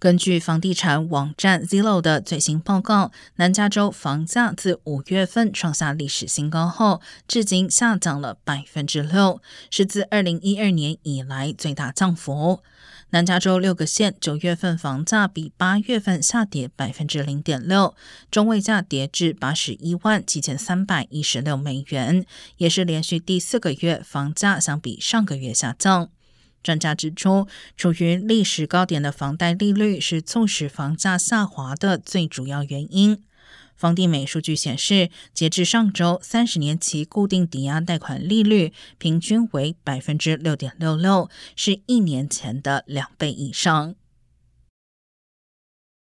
根据房地产网站 Zillow 的最新报告，南加州房价自五月份创下历史新高后，至今下降了百分之六，是自二零一二年以来最大降幅。南加州六个县九月份房价比八月份下跌百分之零点六，中位价跌至八十一万七千三百一十六美元，也是连续第四个月房价相比上个月下降。专家指出，处于历史高点的房贷利率是促使房价下滑的最主要原因。房地美数据显示，截至上周，三十年期固定抵押贷款利率平均为百分之六点六六，是一年前的两倍以上。